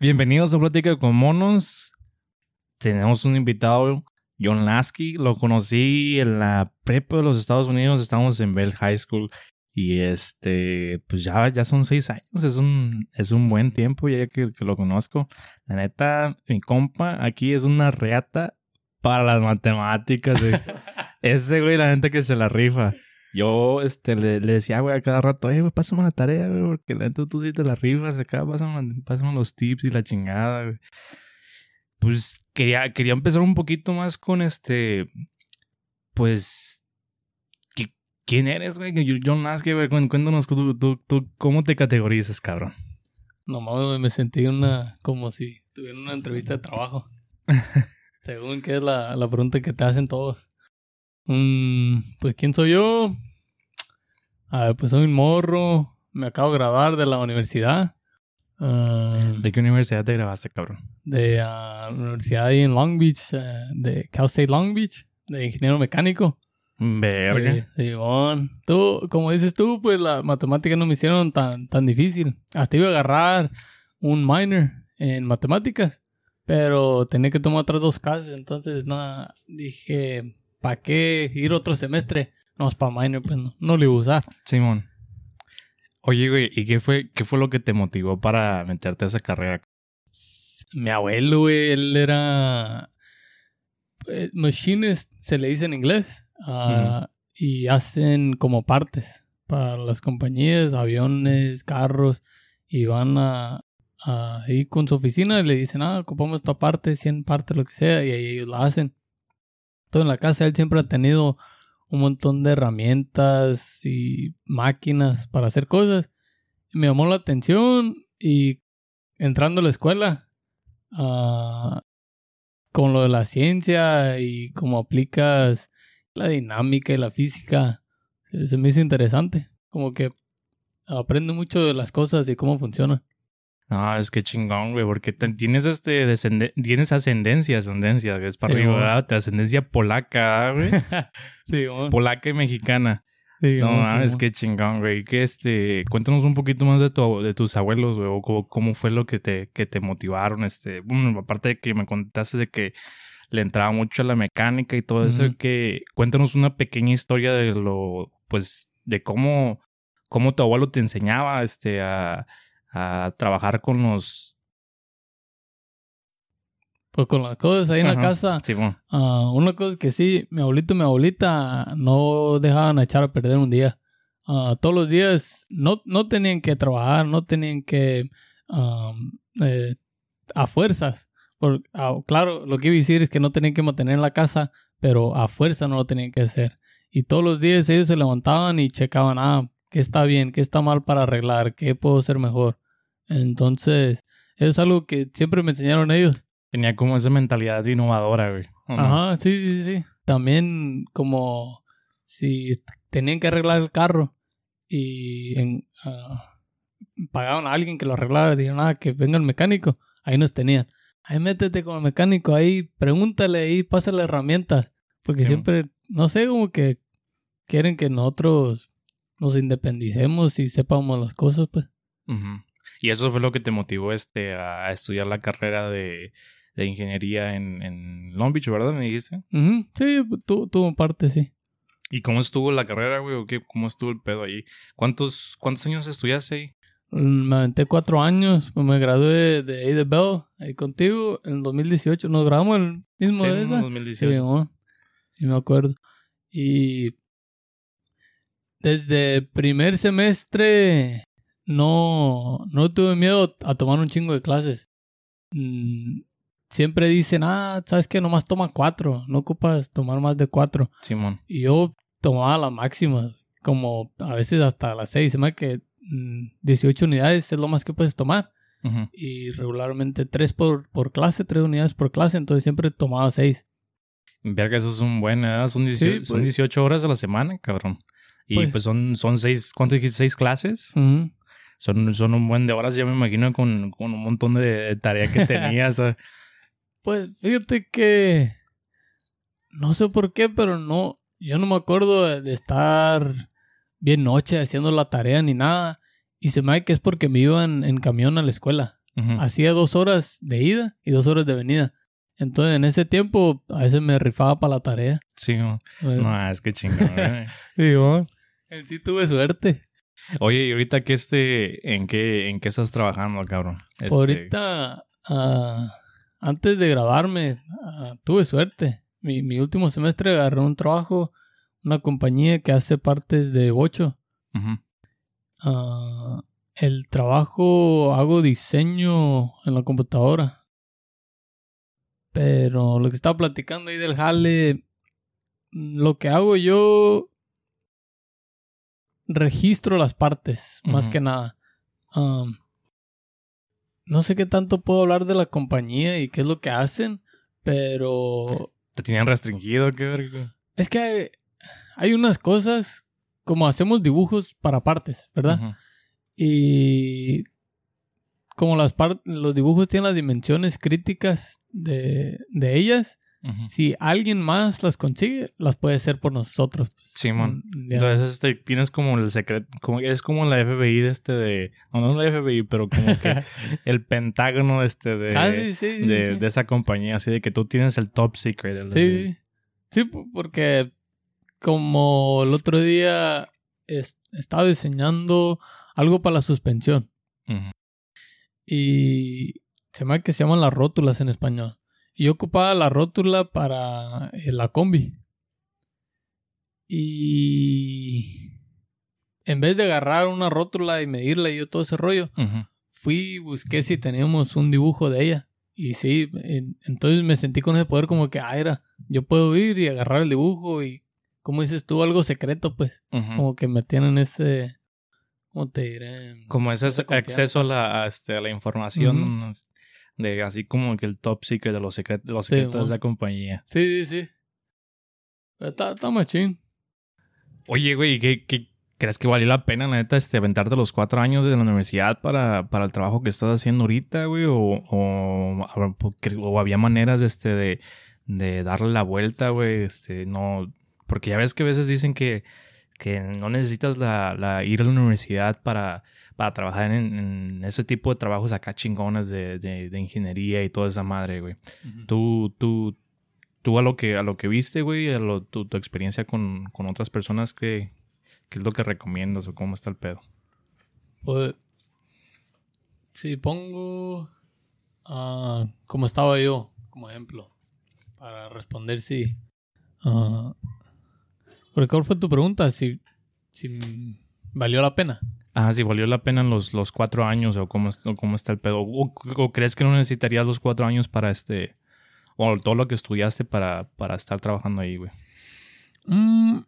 Bienvenidos a Plática con Monos. Tenemos un invitado, John Lasky. Lo conocí en la prepa de los Estados Unidos. Estamos en Bell High School. Y este, pues ya, ya son seis años. Es un, es un buen tiempo ya que, que lo conozco. La neta, mi compa aquí es una reata para las matemáticas. Ese güey, la gente que se la rifa. Yo este, le, le decía, güey, a cada rato, eh, güey, pásame la tarea, güey, porque la neta tú sí te la rifas acá, pásame, pásame los tips y la chingada, güey. Pues quería, quería empezar un poquito más con este, pues, ¿qui- ¿quién eres, güey? John güey, Cuén- cuéntanos tú, tú, tú, cómo te categorizas, cabrón. Nomás güey, me sentí una como si tuviera una entrevista de trabajo. Según que es la, la pregunta que te hacen todos. Mm, pues, ¿quién soy yo? A ver, pues soy un morro. Me acabo de graduar de la universidad. Ah, ¿De qué universidad te grabaste, cabrón? de ah, la universidad ahí en Long Beach, eh, de Cal State Long Beach, de ingeniero mecánico. Verga. Sí, Simón. Tú, como dices tú, pues la matemática no me hicieron tan, tan difícil. Hasta iba a agarrar un minor en matemáticas, pero tenía que tomar otras dos clases, entonces nada, dije, ¿para qué ir otro semestre? No, es para minor, pues no, no lo iba a usar. Simón. Oye, güey, ¿y qué fue, qué fue lo que te motivó para meterte a esa carrera? Mi abuelo, güey, él era pues, machinist, se le dice en inglés, ah, y hacen como partes para las compañías, aviones, carros, y van a, a ahí con su oficina y le dicen, ah, ocupamos esta parte, 100 partes, lo que sea, y ahí ellos la hacen. Entonces en la casa él siempre ha tenido un montón de herramientas y máquinas para hacer cosas. Me llamó la atención y entrando a la escuela, ah, con lo de la ciencia y cómo aplicas la dinámica y la física, se, se me hizo interesante. Como que aprendo mucho de las cosas y cómo funcionan. No, es que chingón, güey, porque tienes este descende- tienes ascendencia, ascendencia, que es para Sí, arriba, güey. Te ascendencia polaca, güey. sí, bueno. polaca y mexicana. Sí, No bueno, sí, qué chingón, güey. Que este, cuéntanos un poquito más de tu, de tus abuelos, güey, o cómo, cómo fue lo que te, que te motivaron, este, bueno, aparte de que me contaste de que le entraba mucho a la mecánica y todo eso, que cuéntanos una pequeña historia de lo, pues, de cómo, cómo tu abuelo te enseñaba, este, a, a trabajar con los, Pues con las cosas ahí en Ajá. la casa, sí, bueno, Ah, una cosa que sí, mi abuelito y mi abuelita no dejaban echar a perder un día. Ah, todos los días no, no tenían que trabajar, no tenían que am, eh, a fuerzas. Por, ah, claro, lo que iba a decir es que no tenían que mantener la casa, pero a fuerza no lo tenían que hacer. Y todos los días ellos se levantaban y checaban, ah, qué está bien, qué está mal para arreglar, qué puedo hacer mejor. Entonces, eso es algo que siempre me enseñaron ellos. tenía como esa mentalidad innovadora, güey. ¿o no? Ajá, sí, sí, sí. También como si tenían que arreglar el carro y en, ah, pagaban a alguien que lo arreglara, dijeron, ah, que venga el mecánico. Ahí nos tenían. Ahí métete con el mecánico, ahí pregúntale, ahí pásale herramientas. Porque Sí. siempre, no sé, como que quieren que nosotros nos independicemos y sepamos las cosas, pues. Y eso fue lo que te motivó este a estudiar la carrera de, de ingeniería en, en Long Beach, ¿verdad? Me dijiste. Sí, tu- tuvo parte, sí. ¿Y cómo estuvo la carrera, güey? ¿O qué? ¿Cómo estuvo el pedo ahí? ¿Cuántos, cuántos años estudiaste ahí? Me aventé cuatro años, pues me gradué de de Bell, ahí contigo, en el 2018. Nos graduamos el mismo Sí, de en esa. 2018. Sí, ¿no? Sí me acuerdo. Y desde primer semestre no, no tuve miedo a tomar un chingo de clases. Mm, siempre dicen, ah, sabes que nomás toma cuatro, no ocupas tomar más de cuatro. Simón. Y yo tomaba la máxima, como a veces hasta las seis. Se me que mm, 18 unidades es lo más que puedes tomar. Y regularmente tres por, por clase, tres unidades por clase. Entonces siempre tomaba seis. Verga, eso es un buen, ¿eh? Son, 18, Sí, son pues. 18 horas a la semana, cabrón. Y pues, Pues. son, son seis, ¿cuánto dijiste? ¿Seis clases? Son, son un buen de horas, ya me imagino, con, con un montón de tarea que tenías. ¿eh? Pues fíjate que no sé por qué, pero no, yo no me acuerdo de- estar bien noche haciendo la tarea ni nada. Y se me hace que es porque me iban en camión a la escuela. Hacía dos horas de ida y dos horas de venida. Entonces, en ese tiempo, a veces me rifaba para la tarea. Sí, mo. Eh, no, es que chingón, güey. sí, mo. En sí tuve suerte. Oye, ¿y ahorita qué este, en qué, en qué estás trabajando, cabrón? Este, Ahorita, ah, antes de graduarme, ah, tuve suerte. Mi, mi último semestre agarré un trabajo, una compañía que hace partes de bocho. Ah, el trabajo hago diseño en la computadora. Pero lo que estaba platicando ahí del jale, lo que hago yo registro las partes, más que nada. Am, no sé qué tanto puedo hablar de la compañía y qué es lo que hacen, pero ¿Te tenían restringido? ¿Qué verga? es que hay, hay unas cosas como hacemos dibujos para partes, ¿verdad? Y como las los dibujos tienen las dimensiones críticas de, de ellas, si alguien más las consigue, las puede hacer por nosotros. pues. Simón. Ya. Entonces, este, tienes como el secreto, como, es como la FBI de este de, no, no la FBI, pero como que el pentágono de este de, Casi, sí, sí, de, sí. de esa compañía, así de que tú tienes el top secret. el- Sí, sí, porque como el otro día es- estaba diseñando algo para la suspensión y se me que se llaman las rótulas en español. Y yo ocupaba la rótula para eh, la combi. Y en vez de agarrar una rótula y medirla y yo todo ese rollo, fui y busqué si teníamos un dibujo de ella. Y sí, en- entonces me sentí con ese poder como que, ah, era, yo puedo ir y agarrar el dibujo y, como dices tú, algo secreto, pues. Como que me tienen ese, ¿cómo te diré? Como ese acceso a la, a, este, a la información. De así como que el top secret de los, secret- de los Sí, secretos de mon. esa compañía. Sí, sí, sí. Está, está machín. Oye, güey, ¿qué, qué crees que valió la pena, la neta, este, aventarte los cuatro años de la universidad para, para el trabajo que estás haciendo ahorita, güey? O, o, o había maneras este, de, de darle la vuelta, güey. Este, no. Porque ya ves que a veces dicen que, que no necesitas la, la- ir a la universidad para, para trabajar en, en ese tipo de trabajos acá chingones de, de, de ingeniería y toda esa madre, güey. Tú, tú, tú a lo que, a lo que viste, güey, a lo, tu, tu experiencia con, con otras personas, ¿qué, ¿qué es lo que recomiendas o cómo está el pedo? Pues, si pongo ah, como estaba yo, como ejemplo, para responder si... ah, porque ¿cuál fue tu pregunta? Si, si valió la pena. Ah, si valió la pena los, los cuatro años o cómo, o cómo está el pedo. O, o crees que no necesitarías los cuatro años para este... O todo lo que estudiaste para, para estar trabajando ahí, güey. Mm,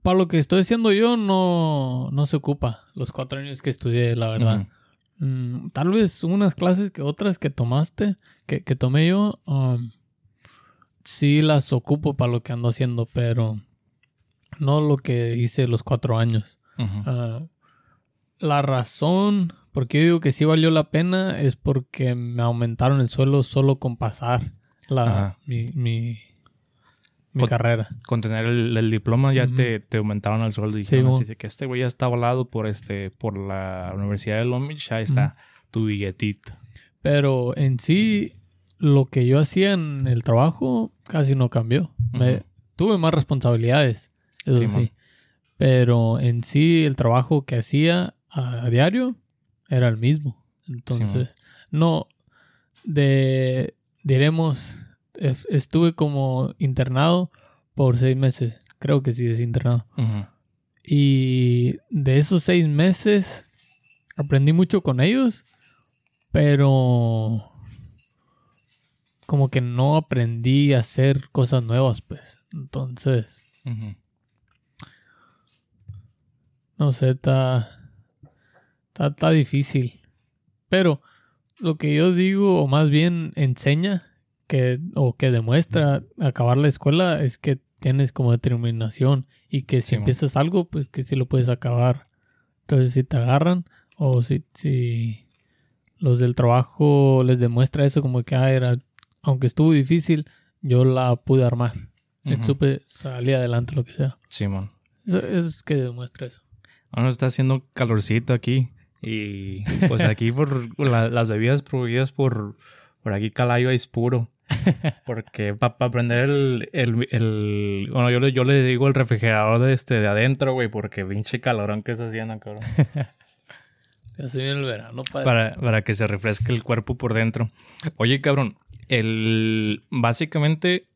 para lo que estoy haciendo yo, no, no se ocupa los cuatro años que estudié, la verdad. Mm, tal vez unas clases que otras que tomaste, que, que tomé yo, um, sí las ocupo para lo que ando haciendo, pero no lo que hice los cuatro años. La razón por qué yo digo que sí valió la pena es porque me aumentaron el suelo solo con pasar la, mi, mi, mi Con- carrera. Con tener el, el diploma ya te, te aumentaron el sueldo y dijeron mo. así que este güey ya está avalado por este por la Universidad de Long Beach, ahí está tu billetito. Pero en sí, lo que yo hacía en el trabajo casi no cambió. Me- tuve más responsabilidades, eso Sí, sí. Pero en sí, el trabajo que hacía a, a diario era el mismo. Entonces, no, de, diremos, es- estuve como internado por seis meses. Creo que sí es internado. Y de esos seis meses aprendí mucho con ellos, pero como que no aprendí a hacer cosas nuevas, pues. Entonces, no sé, está, está, está difícil. Pero lo que yo digo, o más bien enseña, que, o que demuestra acabar la escuela, es que tienes como determinación y que si Sí, empiezas algo, pues que sí lo puedes acabar. Entonces, si te agarran o si, si los del trabajo les demuestra eso, como que, ah, era, aunque estuvo difícil, yo la pude armar. Ujú. Supe salir adelante, lo que sea. Simón. Eso, eso es que demuestra eso. Ahora está haciendo calorcito aquí. Y pues aquí por la- las bebidas producidas por, por aquí Calayo es puro. Porque para aprender el, el, el- Bueno, yo le, yo le digo el refrigerador de este de adentro, güey, porque pinche calorón que se haciendo, cabrón. Ya se viene el verano, padre. para, para que se refresque el cuerpo por dentro. Oye, cabrón, el básicamente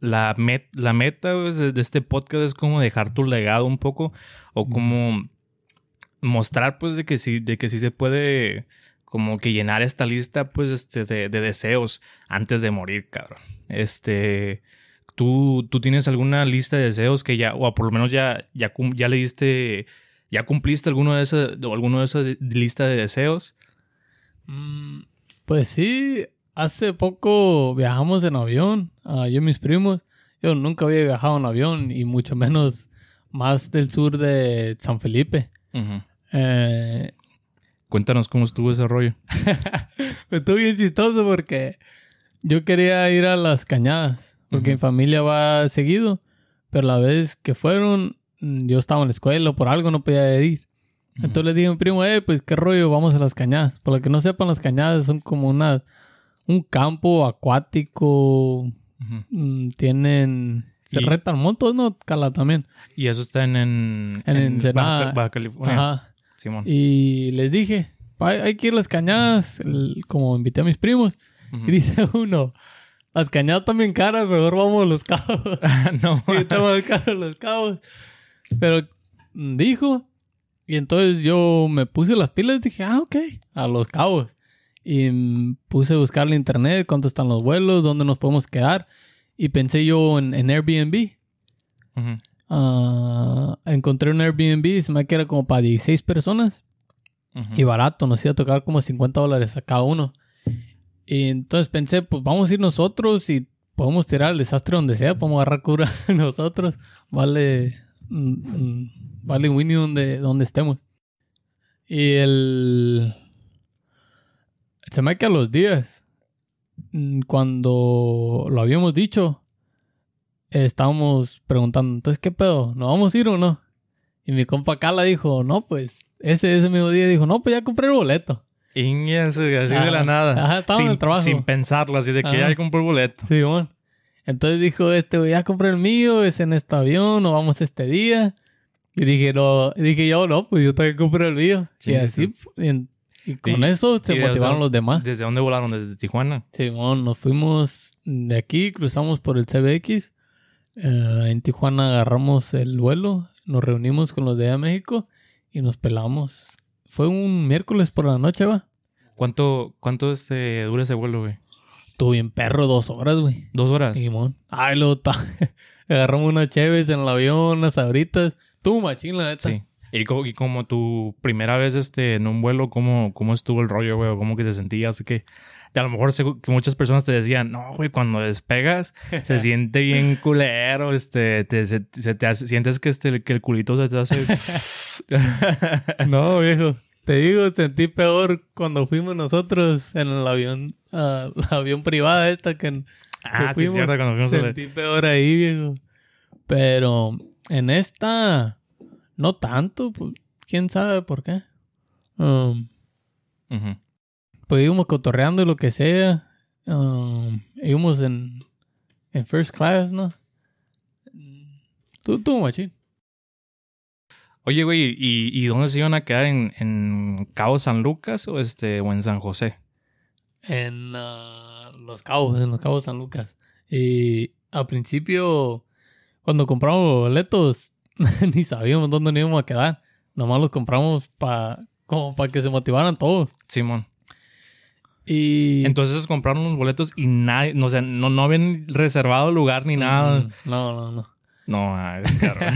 la, met- la meta pues, de, de este podcast es como dejar tu legado un poco o como mostrar pues de que sí, de que sí se puede como que llenar esta lista pues este de, de deseos antes de morir, cabrón. Este, ¿tú, tú tienes alguna lista de deseos que ya, o por lo menos ya, ya, ya le diste, ya cumpliste alguno de esas, o alguno de esas de- lista de deseos? Mm, Pues sí, hace poco viajamos en avión, ah, yo y mis primos. Yo nunca había viajado en avión y mucho menos más del sur de San Felipe. Eh, Cuéntanos cómo estuvo ese rollo. estuvo bien chistoso porque yo quería ir a las cañadas, porque mi familia va seguido, pero la vez que fueron, mm, yo estaba en la escuela, por algo no podía ir. Entonces le dije a mi primo, eh, pues qué rollo, vamos a las cañadas. Por lo que no sepan, las cañadas son como una, un campo acuático, mm, tienen... Se Y- retan montos, ¿no? Cala también. Y eso está en, en, En. Baja, Baja California. Ajá. Simón. Y les dije, "Hay- que ir a las cañadas, el- como invité a mis primos. Y dice uno, las cañadas también caras, mejor vamos a los cabos. no. y está más caro los cabos. Pero dijo, y entonces yo me puse las pilas y dije, ah, ok, a los cabos. Y puse a buscar en internet cuánto están los vuelos, dónde nos podemos quedar. Y pensé yo en, en Airbnb. Ujú. Ah, encontré un Airbnb, se me que era como para 16 personas. Y barato, nos iba a tocar como 50 dólares a cada uno. Y entonces pensé, pues vamos a ir nosotros y podemos tirar el desastre donde sea, podemos agarrar cura nosotros. Vale, mm, mm, vale Winnie donde, donde estemos. Y el... Se me que a los días, mm, cuando lo habíamos dicho, eh, estábamos preguntando, entonces, ¿qué pedo? ¿Nos vamos a ir o no? Y mi compa Cala dijo, no, pues, ese, ese mismo día dijo, no, pues ya compré el boleto. Ingas, así de la Ajá. nada. Ajá, estaba en sin, el trabajo. sin pensarlo, así de que Ajá. ya compré el boleto. Sí, bueno. Entonces dijo este, ya compré el mío, es en este avión, nos vamos este día. Y dije, no, y dije yo, no, pues yo también compré el mío. y así, y, en- y con Y- eso se motivaron los demás. ¿Desde dónde volaron? ¿Desde Tijuana? Simón, nos fuimos de aquí, cruzamos por el CBX. Eh, en Tijuana agarramos el vuelo, nos reunimos con los de allá México y nos pelamos. Fue un miércoles por la noche, va. ¿Cuánto, cuánto este, dura ese vuelo, güey? Estuvo bien perro dos horas, güey. ¿Dos horas? Simón. Ay, ta- agarramos unas cheves en el avión, unas sabritas. Tú, machín, la neta. Sí. Y, co- y como tu primera vez este, en un vuelo, ¿cómo, ¿cómo estuvo el rollo, güey? ¿Cómo que te sentías? Que a lo mejor segu- que muchas personas te decían, no, güey, cuando despegas se siente bien culero, este, te, se, se te hace- sientes que, este, que el culito se te hace... No, viejo. Te digo, sentí peor cuando fuimos nosotros en el avión, ah, la avión privada esta que, ah, sí, fuimos, es cierto, cuando fuimos a sentí peor ahí, viejo. Pero en esta, no tanto, pues, quién sabe por qué. Um. Pues íbamos cotorreando y lo que sea. Um, íbamos en, en first class, ¿no? Tú, tú, machín. Oye, güey, ¿y, ¿y dónde se iban a quedar? ¿En, en Cabo San Lucas o, este, o en San José? En ah, Los Cabos, en Los Cabos San Lucas. Y al principio, cuando compramos los boletos, ni sabíamos dónde nos íbamos a quedar. Nomás los compramos para como para que se motivaran todos. Simón. Y Entonces compraron los boletos y nadie, no, o sea, no, no habían reservado lugar ni nada. Mm, No, no, no. No, ay, cabrón.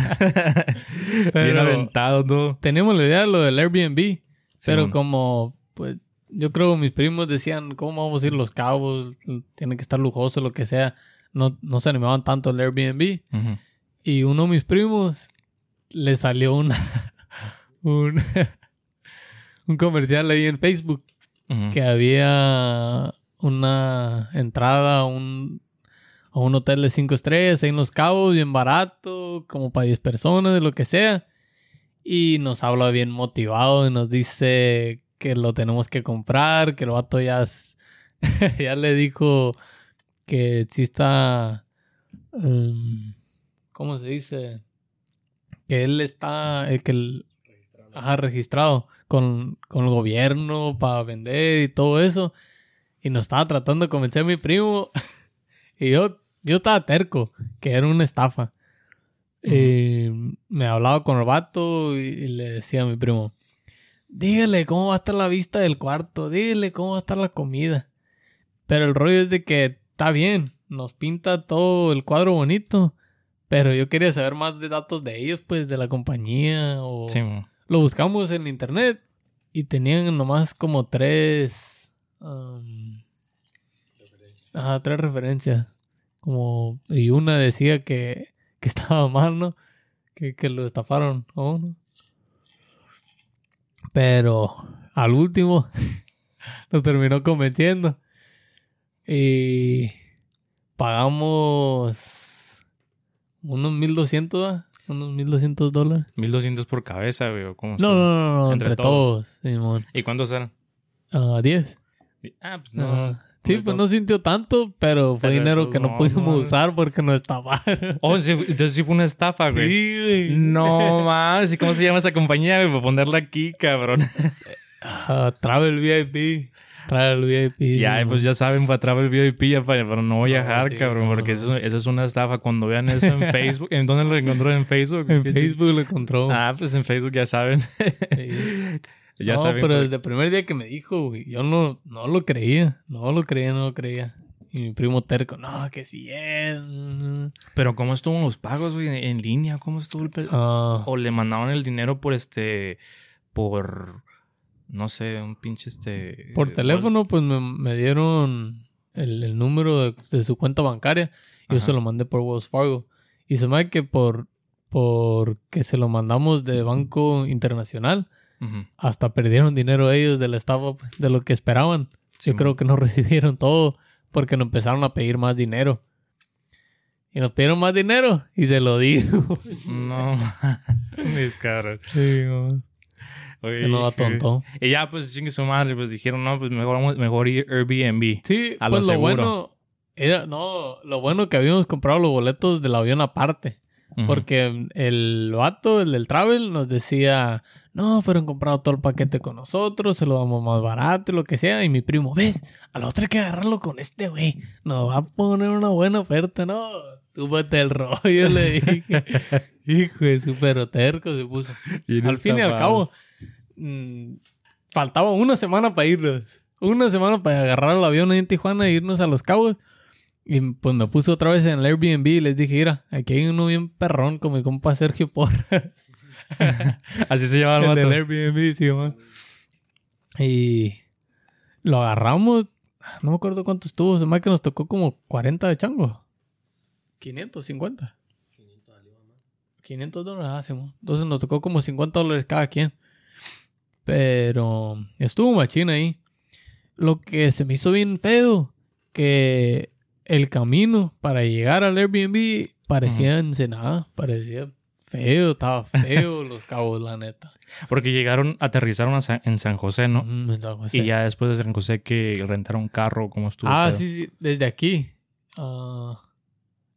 Bien aventado todo. Teníamos la idea de lo del Airbnb, pero como, pues, yo creo que mis primos decían, ¿cómo vamos a ir los cabos? Tiene que estar lujoso, lo que sea. No, no se animaban tanto al Airbnb. Ujú. Y uno de mis primos le salió una, un, un comercial ahí en Facebook Que había una entrada a un, a un hotel de cinco estrellas ahí en Los Cabos, bien barato, como para 10 personas, de lo que sea. Y nos habla bien motivado y nos dice que lo tenemos que comprar, que el vato ya, ya le dijo que está... um, ¿Cómo se dice? Que él está... El que el, ajá, registrado con, con el gobierno para vender y todo eso. Y nos estaba tratando de convencer a mi primo. y yo, yo estaba terco, que era una estafa. Y me hablaba con el vato y, y le decía a mi primo, dígale cómo va a estar la vista del cuarto, dígale cómo va a estar la comida. Pero el rollo es de que está bien, nos pinta todo el cuadro bonito, pero yo quería saber más de datos de ellos, pues de la compañía o Sí. Lo buscamos en internet y tenían nomás como tres. um, tres referencias. Como. Y una decía que, que estaba mal, ¿no? Que, que lo estafaron. ¿no? Pero al último nos terminó convenciendo. Y pagamos unos 1200, ¿va? Unos 1200 dólares. 1200 por cabeza, güey. ¿o cómo No, no, no, no, Entre entre, todos, Simón. ¿Y cuántos eran? Ah, 10. Ah, pues no. Ajá. Sí, pues todos. no sintió tanto, pero fue Pero dinero eso que no no, pudimos no. usar porque nos estafaron. Oh, sí, entonces sí fue una estafa, güey. güey. No mames, ¿y cómo se llama esa compañía, güey? Para ponerla aquí, cabrón. Ah, Travel VIP. Travel VIP. ya, pues ya saben, para Travel VIP, ya para, para no viajar, sí, cabrón, no, porque. Eso, eso es una estafa. Cuando vean eso en Facebook, ¿en dónde lo encontró? ¿En Facebook? En ¿Qué Facebook lo encontró. Ah, pues en Facebook ya saben. Sí. ya no, saben. pero güey. desde el primer día que me dijo, güey, yo no, no lo creía. No lo creía, no lo creía. Y mi primo terco, no, que sí es. Pero ¿cómo estuvo los pagos, güey? En línea, ¿cómo estuvo el Ah, O le mandaban el dinero por este. Por. No sé, un pinche este. por teléfono, pues me, me dieron el, el número de, de su cuenta bancaria. Yo Ajá. se lo mandé por Wells Fargo. Y se me hace que por, por que se lo mandamos de Banco Internacional, hasta perdieron dinero ellos de la estafa, pues, de lo que esperaban. Sí, Yo creo que no recibieron todo porque nos empezaron a pedir más dinero. Y nos pidieron más dinero y se lo dijo. No, mis caras. Oye, Se nos que- atontó. Y ya, pues, chingue su madre, pues dijeron, no, pues mejor, mejor ir Airbnb. Sí, A lo pues lo, seguro. bueno era, no, lo bueno que habíamos comprado los boletos del avión aparte. Ujú. Porque el vato, el del travel, nos decía, no, fueron comprados todo el paquete con nosotros, se lo damos más barato y lo que sea. Y mi primo, ves, a la otra hay que agarrarlo con este güey. Nos va a poner una buena oferta, no. Túpate el rollo, le dije. Hijo de súper terco se puso. Bien al fin y al cabo, mm, faltaba una semana para irnos. Una semana para agarrar el avión ahí en Tijuana e irnos a Los Cabos. Y pues me puse otra vez en el Airbnb y les dije, mira, aquí hay uno bien perrón con mi compa Sergio Porra. Así se llama el el del. Airbnb, sí, man. Y lo agarramos. No me acuerdo cuánto estuvo. Se me que nos tocó como 40 de chango. 550. 500 dólares, ah, Simón. Entonces nos tocó como 50 dólares cada quien. Pero estuvo machín ahí. Lo que se me hizo bien feo, que el camino para llegar al Airbnb parecía ensenada, parecía feo, estaba feo los cabos, la neta. Porque llegaron, aterrizaron a San- en San José, ¿no? Mm, en San José. Y ya después de San José que rentaron carro, ¿cómo estuvo? Ah, sí, sí, desde aquí. Ah,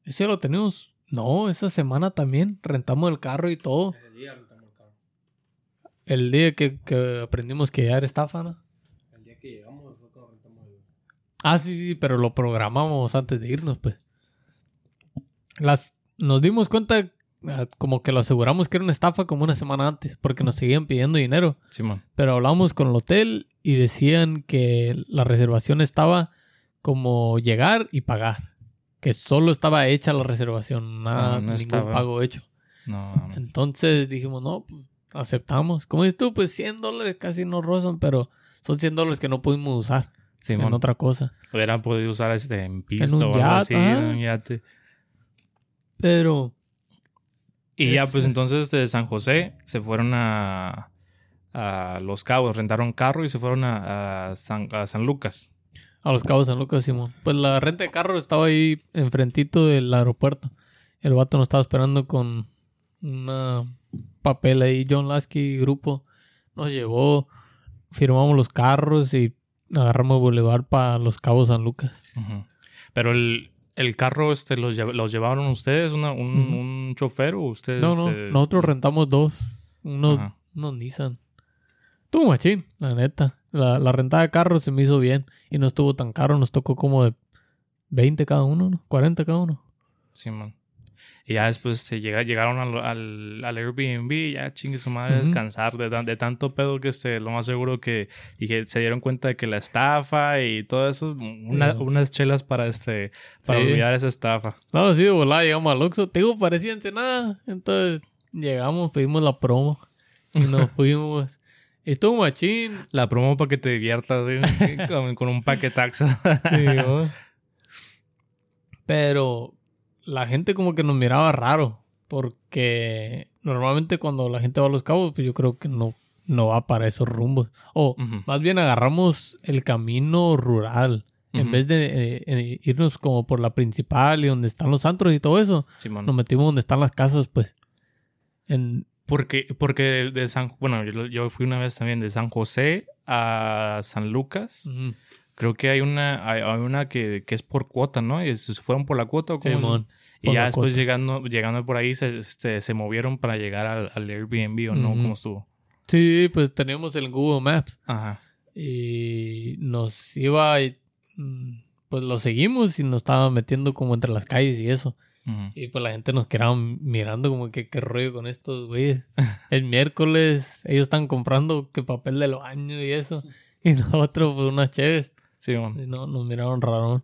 ese lo tenemos. No, esa semana también rentamos el carro y todo. El día que, que aprendimos que ya era estafa, ¿no? El día que llegamos fue cuando rentamos el... Ah, sí, sí, pero lo programamos antes de irnos, pues. Las, nos dimos cuenta, ah, como que lo aseguramos que era una estafa como una semana antes, porque nos seguían pidiendo dinero. Simón. Pero hablamos con el hotel y decían que la reservación estaba como llegar y pagar. Que solo estaba hecha la reservación, nada, Ah, no ningún estaba. pago hecho. No. Entonces dijimos, no, pues, aceptamos. Como dices tú, pues 100 dólares casi no rozan, pero son 100 dólares que no pudimos usar Simón. en otra cosa. Hubiera podido usar este en pista un o algo así, en un yate. Pero Y ya, Es- pues entonces de San José se fueron a, a Los Cabos, rentaron carro y se fueron a, a San, a San Lucas. a los cabos San Lucas, Simón. Pues la renta de carro estaba ahí enfrentito del aeropuerto. El vato nos estaba esperando con una papel ahí, John Lasky grupo, nos llevó, firmamos los carros y agarramos Boulevard para Los Cabos San Lucas. Pero el, el carro, este, ¿los, lle- los llevaron ustedes? Una, un, un chofer o ustedes? No, no, este, nosotros rentamos dos, unos, unos Nissan. Estuvo machín, la neta. La, la rentada de carros se me hizo bien y no estuvo tan caro, nos tocó como de 20 cada uno, ¿no? 40 cada uno. Sí, man. Y ya después se llega, llegaron al, al, al Airbnb y ya chingue su madre Ujú. descansar de, tan- de tanto pedo que este, lo más seguro que, y que se dieron cuenta de que la estafa y todo eso, una- unas chelas para este, para Sí. olvidar esa estafa. No, sí, de volada llegamos al Oxxo. Te digo, parecía nada. Entonces llegamos, pedimos la promo y nos fuimos. Estuvo machín. La promo para que te diviertas, con un paquetaxo. Pero la gente como que nos miraba raro. Porque normalmente cuando la gente va a los cabos, pues yo creo que no, no va para esos rumbos. O más bien agarramos el camino rural. En vez de eh, eh, irnos como por la principal y donde están los antros y todo eso, Simón. nos metimos donde están las casas, pues. En, Porque, porque de, San... Bueno, yo, yo fui una vez también de San José a San Lucas. Creo que hay una, hay, hay una que, que es por cuota, ¿no? Y se fueron por la cuota o cómo. Y ya después cuota. llegando, llegando por ahí se, este, se movieron para llegar al, al Airbnb o no, Ujú. ¿cómo estuvo? Sí, pues teníamos el Google Maps. Ajá. Y nos iba, mm, pues lo seguimos y nos estaba metiendo como entre las calles y eso. Ujú. Y pues la gente nos quedaba mirando como que qué rollo con estos güeyes. El miércoles ellos están comprando que papel del baño y eso. Y nosotros pues unas chéves. Sí, man. Y no, nos miraron raro.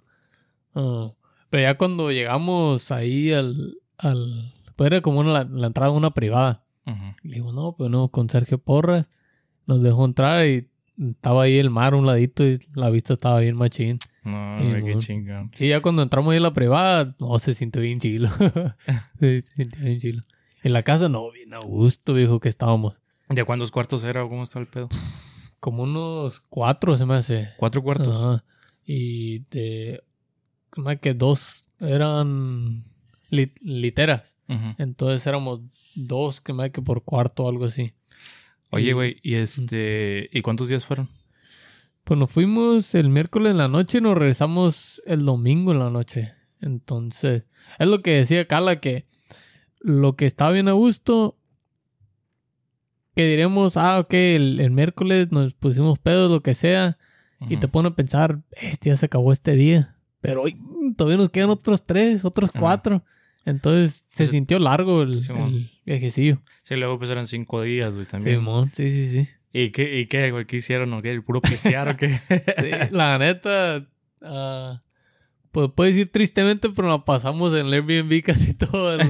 Ah, pero ya cuando llegamos ahí al... al pues era como una- la, entrada de una privada. Ujú. Le digo, no, pues no, con Sergio Porras. Nos dejó entrar y estaba ahí el mar a un ladito y la vista estaba bien machín. No, Sí, güey, qué chingón. Y ya cuando entramos ahí en la privada, no, se sintió bien chilo. se sintió bien chilo. En la casa, no, bien a gusto, viejo, que estábamos. ¿De cuántos cuartos era o cómo está el pedo? Como unos cuatro se me hace. ¿Cuatro cuartos? Ajá. Y de... Más que dos eran lit- literas. Entonces éramos dos que más que por cuarto o algo así. Oye, Y- güey, ¿y este... ¿Y cuántos días fueron? Pues nos fuimos el miércoles en la noche y nos regresamos el domingo en la noche. Entonces, es lo que decía Carla, que lo que estaba bien a gusto, que diremos, ah, ok, el, el miércoles nos pusimos pedos, lo que sea, y te pone a pensar, este ya se acabó este día, pero hoy todavía nos quedan otros tres, otros Ajá. cuatro. Entonces se Ese- sintió largo el, viajecillo. Sí, luego pues eran cinco días, güey, también. Simón, sí, sí, sí. ¿Y qué, y qué, güey? ¿Qué hicieron o qué? ¿El puro pistear o qué? Sí, la neta, ah, pues puedo decir tristemente, pero la pasamos en el Airbnb casi todas,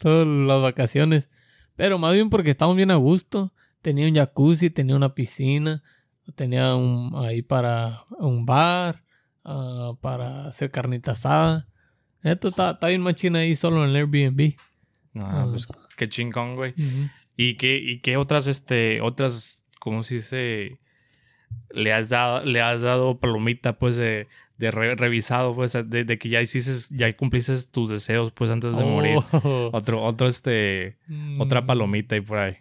todas las vacaciones. Pero más bien porque estábamos bien a gusto. Tenía un jacuzzi, tenía una piscina, tenía un, ahí para un bar, ah, para hacer carnita asada. Neta, está, está bien machina ahí solo en el Airbnb. Ah. pues qué chingón, güey. ¿Y qué, y qué otras, este, otras, cómo se dice, le has dado, le has dado palomita, pues, de, de re- revisado, pues, de, de que ya hiciste, ya cumpliste tus deseos, pues, antes de morir? Oh. Otro, otro, este, otra Mm. palomita ahí por ahí.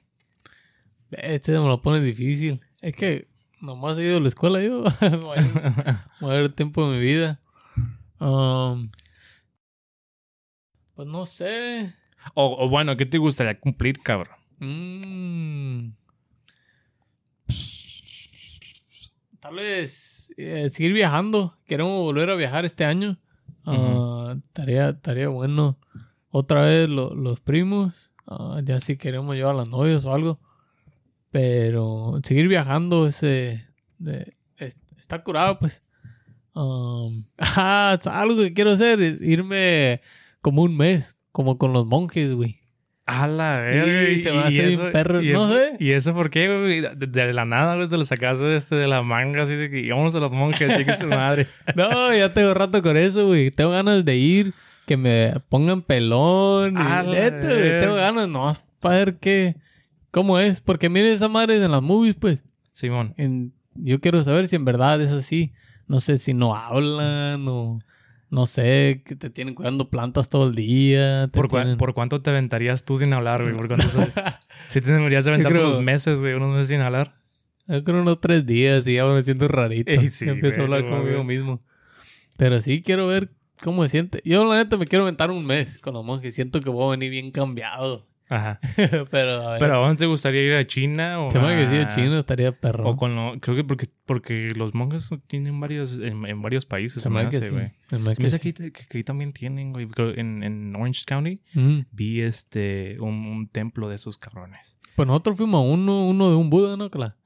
Este me lo pone difícil. Es que nomás he ido a la escuela yo. Mayor tiempo de mi vida. Um, pues no sé. O, o bueno, ¿qué te gustaría cumplir, cabrón? Mm. Tal vez eh, seguir viajando. Queremos volver a viajar este año. Ah, estaría, estaría bueno. Otra vez lo- los primos. Ah, ya si queremos llevar a las novias o algo. Pero seguir viajando ese de- es- está curado, pues. Um, ah, algo que quiero hacer es irme como un mes, como con los monjes, güey. A la verga. Sí, se me hace bien perro, y no eso- sé. ¿Y eso por qué, güey? De, de la nada, güey, te lo sacaste este, de la manga, así de que íbamos a los monjes, chique su madre. No, ya tengo rato con eso, güey. Tengo ganas de ir, que me pongan pelón. Y A la güey, tengo ganas, no, para ver qué, cómo es. Porque miren esa madre en las movies, pues. Simón. En- yo quiero saber si en verdad es así. No sé si no hablan o no sé, que te tienen cuidando plantas todo el día. ¿Por, tienen- ¿Por cuánto te aventarías tú sin hablar, güey? ¿Por cuánto Si te deberías aventar creo- unos meses, güey, unos meses sin hablar. Yo creo unos tres días y ya me siento rarito. Ey, sí, empiezo a güey, hablar no conmigo mames. mismo. Pero sí quiero ver cómo se siente. Yo la neta me quiero aventar un mes con los monjes. Siento que voy a venir bien cambiado. Ajá. Pero a ver. ¿Pero a dónde te gustaría ir a China? O se me hace que sí, a- de chino estaría perro. O con lo, creo que porque, porque los monjes tienen varios, en, en varios países, se me hace güey. Se me hace que ahí también tienen, güey. En, en Orange County Mm. vi este un, un templo de esos cabrones. Pues nosotros fuimos a uno, uno de un Buda, ¿no? Cla?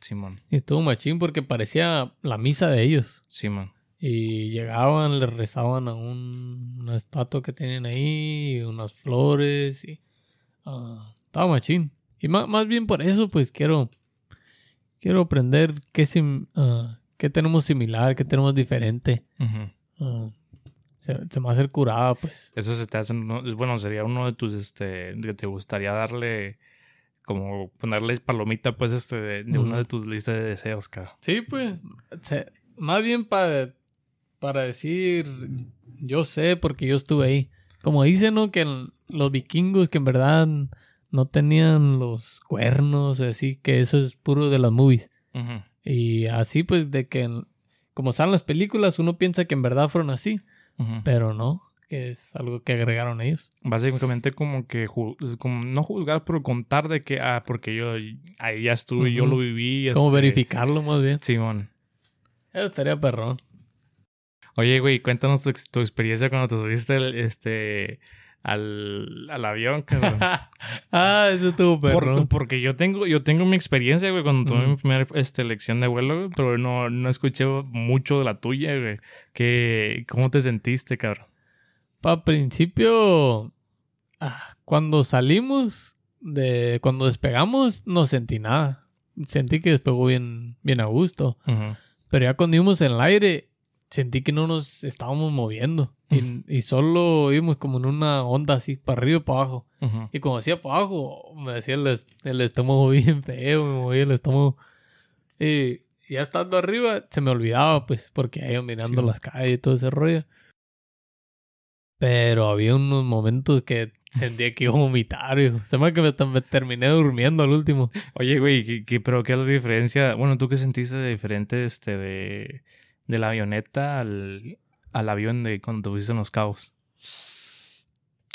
Simón, Y estuvo machín porque parecía la misa de ellos. Simón. Y llegaban, le rezaban a un- una estatua que tienen ahí, y unas flores y ah, estaba machín. Y más, más bien por eso, pues quiero quiero aprender qué, sim- ah, qué tenemos similar, qué tenemos diferente. Ah, se, se me va a hacer curada, pues. Eso se te hace, no- bueno, sería uno de tus, este, que te gustaría darle, como ponerle palomita, pues, este, de, de una de tus listas de deseos, cara. Sí, pues. se- más bien para, para decir, yo sé porque yo estuve ahí. Como dicen, ¿no? Que el- los vikingos que en verdad no tenían los cuernos, así que eso es puro de las movies. Y así pues de que, como salen las películas, uno piensa que en verdad fueron así, pero no, que es algo que agregaron ellos. Básicamente como que, como no juzgar, pero contar de que, ah, porque yo ahí ya estuve, yo lo viví. Como este, verificarlo más bien. Simón. Eso estaría perrón. Oye, güey, cuéntanos tu, tu experiencia cuando te subiste el- este, al, al avión, cabrón. ah, eso estuvo Por- perrón. porque yo tengo, yo tengo mi experiencia, güey, cuando tuve Ujú. mi primera este, lección de vuelo, güey, pero no, no escuché mucho de la tuya, güey. ¿Qué, ¿Cómo te sentiste, cabrón? Pa' principio, ah, cuando salimos, de cuando despegamos, no sentí nada. Sentí que despegó bien, bien a gusto. Pero ya cuando íbamos en el aire, sentí que no nos estábamos moviendo. Y, y solo íbamos como en una onda así, para arriba y para abajo. Y como hacía para abajo, me hacía el, el estómago bien feo, me movía el estómago. Y ya estando arriba, se me olvidaba, pues, porque ahí iba mirando Sí. las calles y todo ese rollo. Pero había unos momentos que sentía que iba a vomitar, hijo. Se me que me, me terminé durmiendo al último. Oye, güey, ¿qué, qué- pero qué es la diferencia? Bueno, ¿tú qué sentiste de diferente este, de, de la avioneta al, al avión de cuando te fuiste en Los Cabos?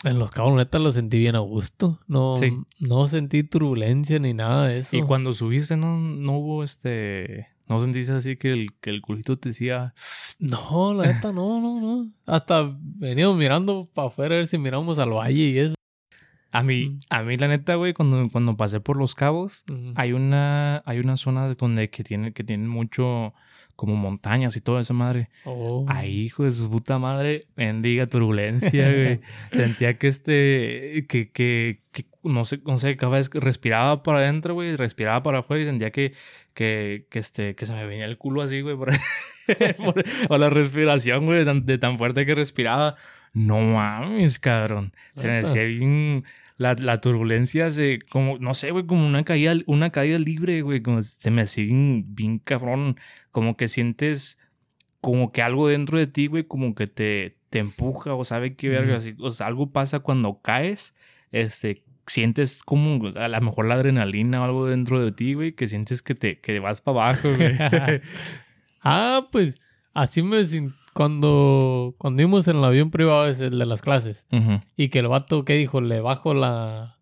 En los cabos, neta, lo sentí bien a gusto. No, Sí. no sentí turbulencia ni nada de eso. Y cuando subiste, ¿no, no hubo este... ¿No sentiste así que el, que el culito te decía... No, la neta, no, no, no. Hasta veníamos mirando para afuera a ver si miramos al valle y eso. A mí, Mm. a mí la neta, güey, cuando, cuando pasé por Los Cabos, hay una, hay una zona de donde que tiene, que tiene mucho como montañas y toda esa madre. Oh. Ay, hijo de su puta madre, bendiga turbulencia, güey. Sentía que este, que, que, que, no sé, no sé, cada vez que respiraba para adentro, güey, respiraba para afuera y sentía que, que, que este, que se me venía el culo así, güey, por, por- por la respiración, güey, de tan, de tan fuerte que respiraba. No mames, cabrón. Se me hacía bien, la, la turbulencia se, como, no sé, güey, como una caída, una caída libre, güey, como se me hacía bien, bien cabrón, como que sientes como que algo dentro de ti, güey, como que te, te empuja o sabe qué verga, o sea, algo pasa cuando caes, este, sientes como a lo mejor la adrenalina o algo dentro de ti, güey, que sientes que te que vas para abajo, güey. Ah, pues así me sin- cuando cuando íbamos en el avión privado es el de las clases y que el vato que dijo le bajo la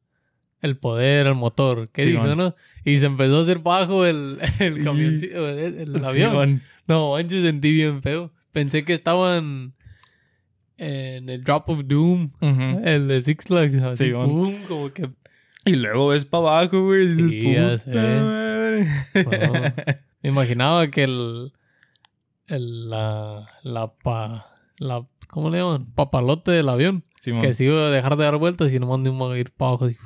el poder al motor, ¿qué Sí, dijo, no? Y se empezó a hacer bajo el el camioncito, el, el avión. No, manches, sentí bien feo. Pensé que estaban en el Drop of Doom, el de Six Flags, así, Sí, pum, como que Y luego ves para abajo, güey. y dices, ya "Puta sé. madre". No. Me imaginaba que el, el la, la, pa, la, ¿cómo le llaman? Papalote del avión. Que se iba a dejar de dar vueltas y nomás iba a ir para abajo. así.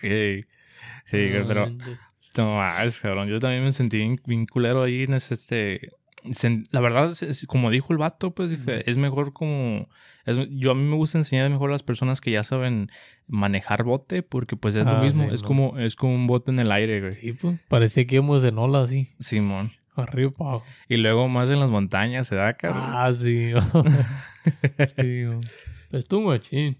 Sí, sí, güey, pero no más, cabrón. Yo también me sentí bien, bien culero ahí en ese, este... La verdad, es- es- como dijo el vato, pues dije, Ujú. es mejor como... es- yo a mí me gusta enseñar mejor a las personas que ya saben manejar bote, porque pues es Ah, lo mismo. sí, es, no. como, es como un bote en el aire, güey. Sí, pues, parecía que íbamos en ola así, Simón. Arriba para abajo. Y luego más en las montañas se da, cabrón. Ah, sí. Sí, güey. Pero estuvo machín.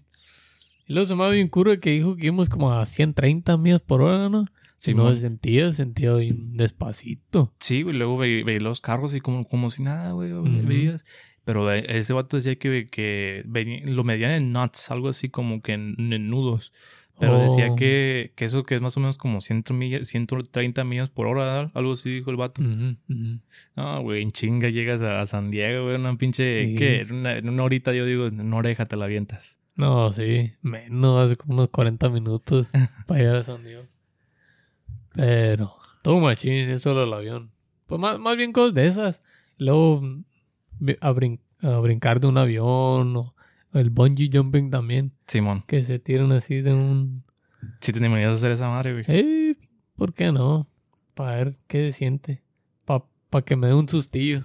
Y luego se me bien cura que dijo que íbamos como a 130 millas por hora, ¿no? Si no Simón. sentía, sentía bien despacito. Sí, güey, luego ve- veía los carros y como, como si nada, güey, Ujú. veías. Pero ese vato decía que, que venía- lo medían en knots, algo así como que en, en nudos. Pero decía Oh. que, que eso que es más o menos como 100 millas, 130 millas por hora, algo así dijo el vato. Ujú. No, güey, en chinga llegas a, a San Diego, güey, una pinche... Sí. ¿Qué? En una, una horita yo digo, en una oreja te la avientas. No, sí. Menos, hace como unos 40 minutos para llegar a San Diego. Pero, todo machín, eso del avión. Pues más, más bien cosas de esas. Luego, a, brin- a brincar de un avión o el bungee jumping también. Simón, Que se tiran así de un... si te a hacer esa madre, güey. Eh, ¿por qué no? Para ver qué se siente. Para que me dé un sustillo.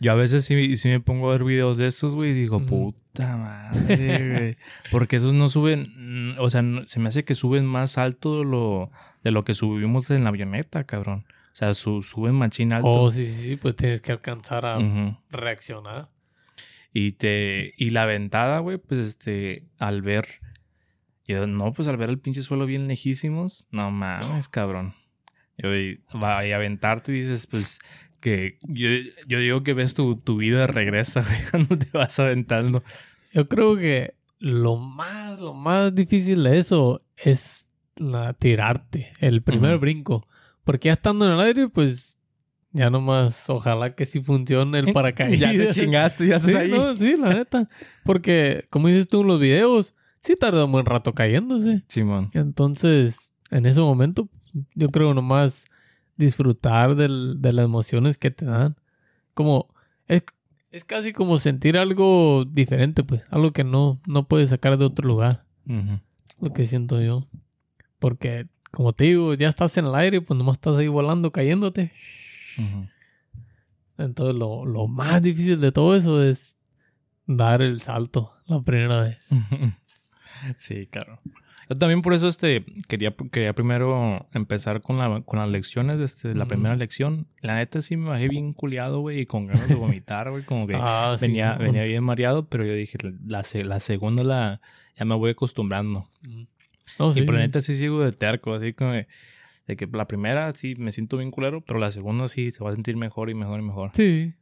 Yo a veces sí, sí me pongo a ver videos de estos, güey, y digo, puta madre, güey. Porque esos no suben, mm, o sea, no- se me hace que suben más alto de lo, de lo que subimos en la avioneta, cabrón. O sea, su- suben machín alto. Oh, sí, sí, sí, pues tienes que alcanzar a reaccionar. Y te, y la ventada, güey, pues este, al ver, yo, no, pues al ver el pinche suelo bien lejísimos, no mames, cabrón. Yo, va, y aventarte y dices, pues, que yo, yo digo que ves tu, tu vida regresa, güey, cuando te vas aventando. Yo creo que lo más, lo más difícil de eso es la tirarte, el primer brinco. Porque ya estando en el aire, pues ya nomás, ojalá que sí funcione el paracaídas. Ya te chingaste, ya estás Sí, ahí. no, sí, la neta. Porque, como dices tú en los videos, sí tarda un buen rato cayéndose. Simón. Entonces, en ese momento, yo creo nomás disfrutar del- de las emociones que te dan. Como, es, es casi como sentir algo diferente, pues. Algo que no, no puedes sacar de otro lugar. Lo que siento yo. Porque, como te digo, ya estás en el aire, pues nomás estás ahí volando, cayéndote. Ujú. Entonces, lo, lo más difícil de todo eso es dar el salto la primera vez. Sí, claro. Yo también por eso este quería, quería primero empezar con, la, con las lecciones, este, la Ujú. primera lección. La neta sí me bajé bien culiado, güey, y con ganas de vomitar, güey, como que Ah, sí, venía, no. venía bien mareado, pero yo dije, la, la segunda la, ya me voy acostumbrando. No, sí, y por la sí. neta sí sigo de terco, así como de que la primera sí me siento bien culero, pero la segunda sí se va a sentir mejor y mejor y mejor. Sí,